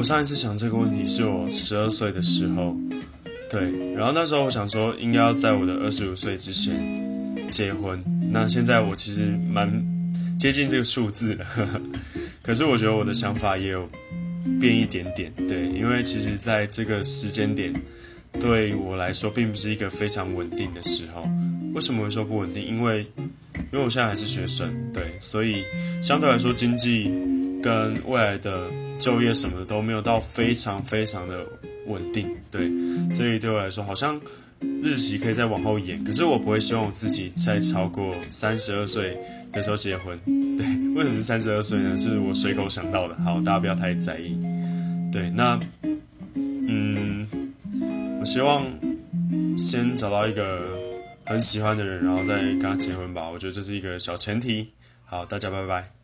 我上一次想这个问题是我十二岁的时候，对，然后那时候我想说应该要在我的二十五岁之前结婚。那现在我其实蛮接近这个数字了，可是我觉得我的想法也有变一点点，对，因为其实在这个时间点对我来说并不是一个非常稳定的时候。为什么会说不稳定？因为因为我现在还是学生，对，所以相对来说经济跟未来的就业什么的都没有到非常非常的稳定，对，所以对我来说好像日期可以再往后延，可是我不会希望我自己在超过三十二岁的时候结婚，对，为什么是三十二岁呢？是我随口想到的，好，大家不要太在意，对，那嗯，我希望先找到一个。很喜欢的人，然后再跟他结婚吧。我觉得这是一个小前提。好，大家拜拜。